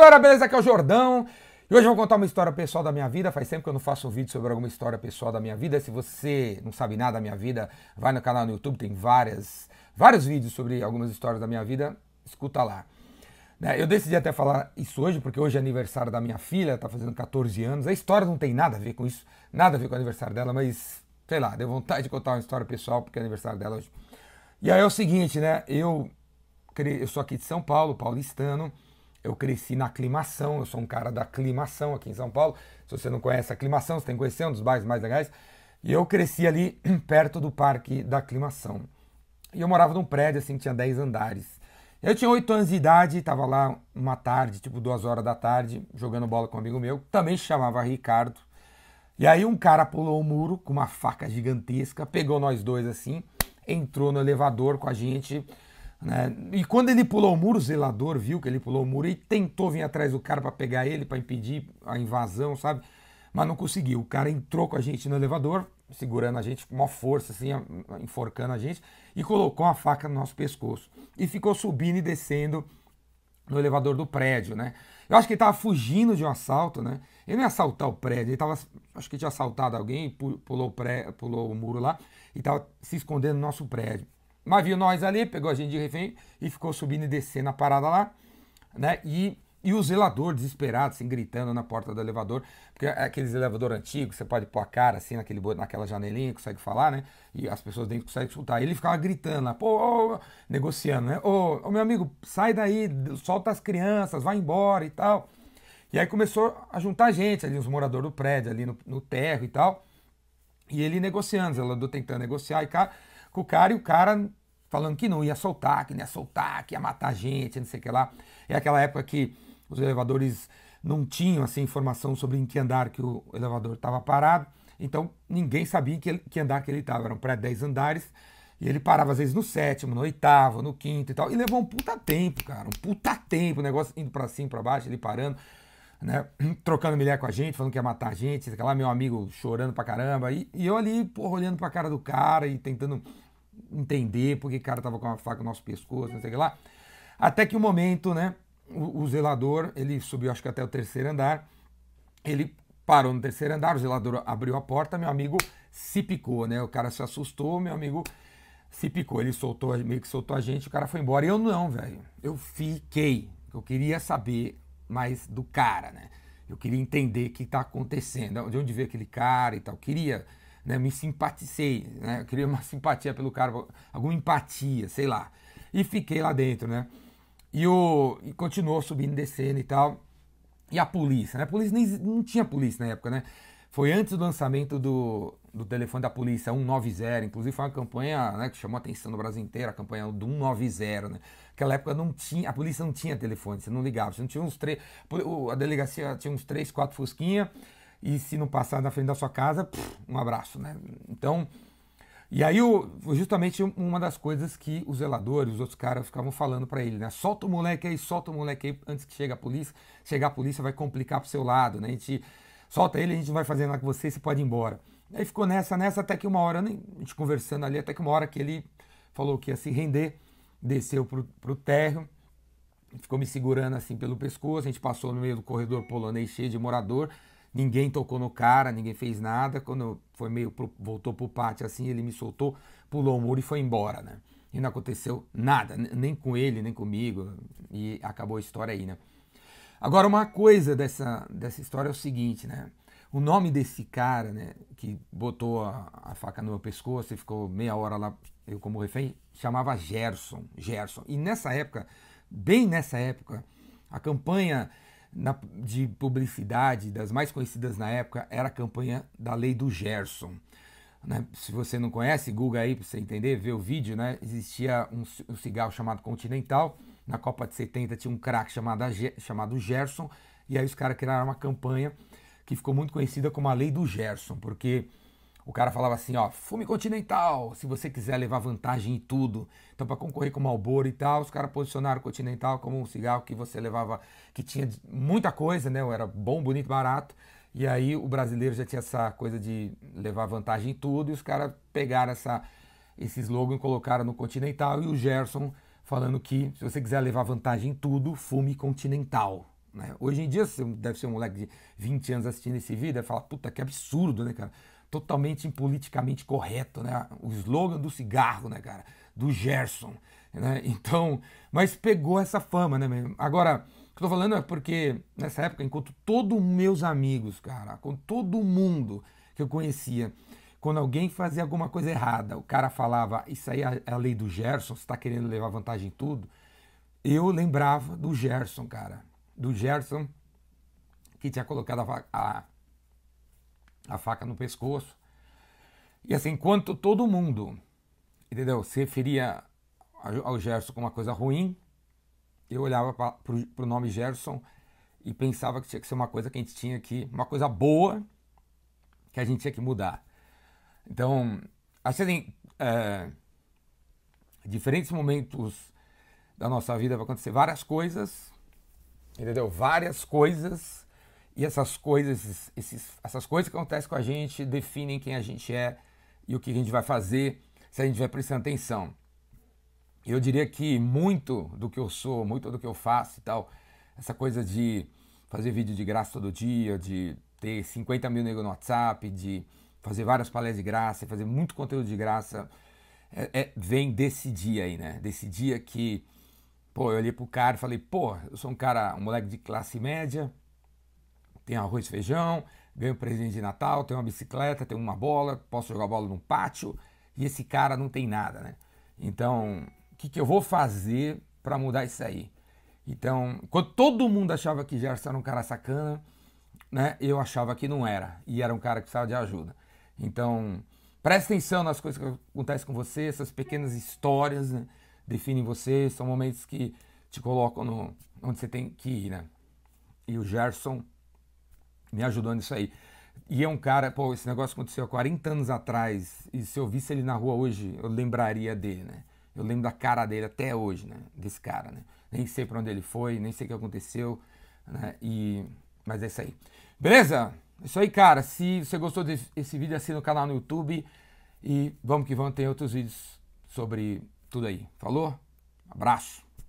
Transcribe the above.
galera, beleza? Aqui é o Jordão. E hoje eu vou contar uma história pessoal da minha vida. Faz tempo que eu não faço um vídeo sobre alguma história pessoal da minha vida. Se você não sabe nada da minha vida, vai no canal no YouTube, tem várias, vários vídeos sobre algumas histórias da minha vida. Escuta lá. Né, eu decidi até falar isso hoje, porque hoje é aniversário da minha filha, tá fazendo 14 anos. A história não tem nada a ver com isso, nada a ver com o aniversário dela, mas sei lá, deu vontade de contar uma história pessoal, porque é aniversário dela hoje. E aí é o seguinte, né? Eu, eu sou aqui de São Paulo, paulistano. Eu cresci na aclimação, eu sou um cara da aclimação aqui em São Paulo. Se você não conhece a aclimação, você tem que conhecer, é um dos bairros mais legais. E eu cresci ali perto do parque da aclimação. E eu morava num prédio assim que tinha 10 andares. Eu tinha 8 anos de idade, estava lá uma tarde, tipo duas horas da tarde, jogando bola com um amigo meu, também chamava Ricardo. E aí um cara pulou o muro com uma faca gigantesca, pegou nós dois assim, entrou no elevador com a gente né? E quando ele pulou o muro, o zelador viu que ele pulou o muro e tentou vir atrás do cara para pegar ele, para impedir a invasão, sabe? Mas não conseguiu. O cara entrou com a gente no elevador, segurando a gente com uma força, assim, enforcando a gente, e colocou a faca no nosso pescoço. E ficou subindo e descendo no elevador do prédio, né? Eu acho que ele estava fugindo de um assalto, né? Ele não ia assaltar o prédio, ele estava, acho que tinha assaltado alguém, pulou o, pré, pulou o muro lá e estava se escondendo no nosso prédio. Mas viu nós ali, pegou a gente de refém e ficou subindo e descendo a parada lá, né? E, e o zelador desesperado, assim, gritando na porta do elevador, porque é aqueles elevador antigos, você pode pôr a cara assim naquele, naquela janelinha, consegue falar, né? E as pessoas dentro conseguem escutar. Ele ficava gritando lá, pô, negociando, né? Ô, ô, meu amigo, sai daí, solta as crianças, vai embora e tal. E aí começou a juntar gente ali, os moradores do prédio, ali no, no terro e tal. E ele negociando, zelador tentando negociar e cara com o cara e o cara falando que não ia soltar, que não ia soltar, que ia matar gente, não sei o que lá. É aquela época que os elevadores não tinham assim, informação sobre em que andar que o elevador estava parado, então ninguém sabia que, ele, que andar que ele estava. Eram pré 10 andares e ele parava às vezes no sétimo, no oitavo, no quinto e tal. E levou um puta tempo, cara, um puta tempo, o negócio indo para cima, para baixo, ele parando. Né, trocando mulher com a gente, falando que ia matar a gente, lá meu amigo chorando pra caramba, e, e eu ali, porra, olhando pra cara do cara e tentando entender porque o cara tava com a faca no nosso pescoço, não sei o que lá. Até que o um momento, né, o, o, zelador, ele subiu acho que até o terceiro andar, ele parou no terceiro andar, o zelador abriu a porta, meu amigo se picou, né, o cara se assustou, meu amigo se picou, ele soltou, meio que soltou a gente, o cara foi embora, e eu não, velho, eu fiquei, eu queria saber mais do cara, né, eu queria entender o que está acontecendo, de onde veio aquele cara e tal, queria né, me simpatizei, né, queria uma simpatia pelo cara, alguma empatia, sei lá. E fiquei lá dentro, né? E, o, e continuou subindo, descendo e tal. E a polícia, né? A polícia nem, não tinha polícia na época, né? Foi antes do lançamento do, do telefone da polícia 190, inclusive foi uma campanha né, que chamou a atenção no Brasil inteiro, a campanha do 190, né? Naquela época não tinha, a polícia não tinha telefone, você não ligava, você não tinha uns três, a delegacia tinha uns três, quatro fusquinha, e se não passar na frente da sua casa, pff, um abraço, né? Então, e aí foi justamente uma das coisas que os zeladores, os outros caras ficavam falando para ele, né? Solta o moleque aí, solta o moleque aí antes que chegue a polícia. Chegar a polícia vai complicar pro seu lado, né? A gente solta ele, a gente vai fazendo lá com você, você pode ir embora. Aí ficou nessa, nessa, até que uma hora, a gente conversando ali, até que uma hora que ele falou que ia se render, desceu pro, pro térreo, ficou me segurando assim pelo pescoço, a gente passou no meio do corredor polonês cheio de morador, Ninguém tocou no cara, ninguém fez nada. Quando foi meio pro, voltou pro pátio assim, ele me soltou, pulou o muro e foi embora, né? E não aconteceu nada, nem com ele, nem comigo. E acabou a história aí, né? Agora, uma coisa dessa, dessa história é o seguinte, né? O nome desse cara, né, que botou a, a, faca no meu pescoço e ficou meia hora lá, eu como refém, chamava Gerson. Gerson. E nessa época, bem nessa época, a campanha na, de publicidade, das mais conhecidas na época, era a campanha da Lei do Gerson. Né? Se você não conhece, Google aí para você entender, ver o vídeo, né? Existia um, um, cigarro chamado Continental. Na Copa de 70 tinha um craque chamado, chamado Gerson. E aí os caras criaram uma campanha que ficou muito conhecida como a Lei do Gerson, porque o cara falava assim, ó, fume Continental, se você quiser levar vantagem em tudo. Então, para concorrer com o Marlboro e tal, os caras posicionaram o Continental como um cigarro que você levava, que tinha muita coisa, né? Era bom, bonito, barato. E aí o brasileiro já tinha essa coisa de levar vantagem em tudo, e os caras pegaram essa, esse slogan e colocaram no Continental, e o Gerson falando que se você quiser levar vantagem em tudo, fume Continental. Né? Hoje em dia, você deve ser um moleque de 20 anos assistindo esse vídeo e falar, puta, que absurdo, né, cara? Totalmente politicamente correto, né? O slogan do cigarro, né, cara? Do Gerson. Né? Então, mas pegou essa fama, né, mesmo? Agora, o que eu tô falando é porque nessa época, enquanto todos meus amigos, cara, com todo mundo que eu conhecia, quando alguém fazia alguma coisa errada, o cara falava, isso aí é a lei do Gerson, você está querendo levar vantagem em tudo. Eu lembrava do Gerson, cara. Do Gerson que tinha colocado a, a, a faca no pescoço. E assim, enquanto todo mundo, entendeu, se referia ao Gerson como uma coisa ruim, eu olhava para o nome Gerson e pensava que tinha que ser uma coisa que a gente tinha que, uma coisa boa que a gente tinha que mudar. Então, acho assim, é, diferentes momentos da nossa vida vai acontecer várias coisas, entendeu? Várias coisas, e essas coisas, esses, essas coisas que acontecem com a gente definem quem a gente é e o que a gente vai fazer se a gente vai prestando atenção. Eu diria que muito do que eu sou, muito do que eu faço e tal, essa coisa de fazer vídeo de graça todo dia, de ter 50 mil negros no WhatsApp, de fazer várias palestras de graça, fazer muito conteúdo de graça, é, é, vem desse dia aí, né? Desse dia que, pô, eu olhei pro cara e falei, pô, eu sou um cara, um moleque de classe média, tenho arroz e feijão, ganho presente de Natal, tenho uma bicicleta, tenho uma bola, posso jogar bola num pátio, e esse cara não tem nada, né? Então, o que, que eu vou fazer para mudar isso aí? Então, quando todo mundo achava que Gerson era um cara sacana, né, eu achava que não era, e era um cara que precisava de ajuda. Então, preste atenção nas coisas que acontecem com você, essas pequenas histórias né, definem você, são momentos que te colocam no, onde você tem que ir, né? E o Gerson me ajudou nisso aí. E é um cara, pô, esse negócio aconteceu há 40 anos atrás, e se eu visse ele na rua hoje, eu lembraria dele, né? Eu lembro da cara dele até hoje, né? Desse cara, né? Nem sei para onde ele foi, nem sei o que aconteceu, né? E... Mas é isso aí. Beleza? Isso aí, cara. Se você gostou desse vídeo, assina o canal no YouTube. E vamos que vamos, tem outros vídeos sobre tudo aí. Falou? Abraço.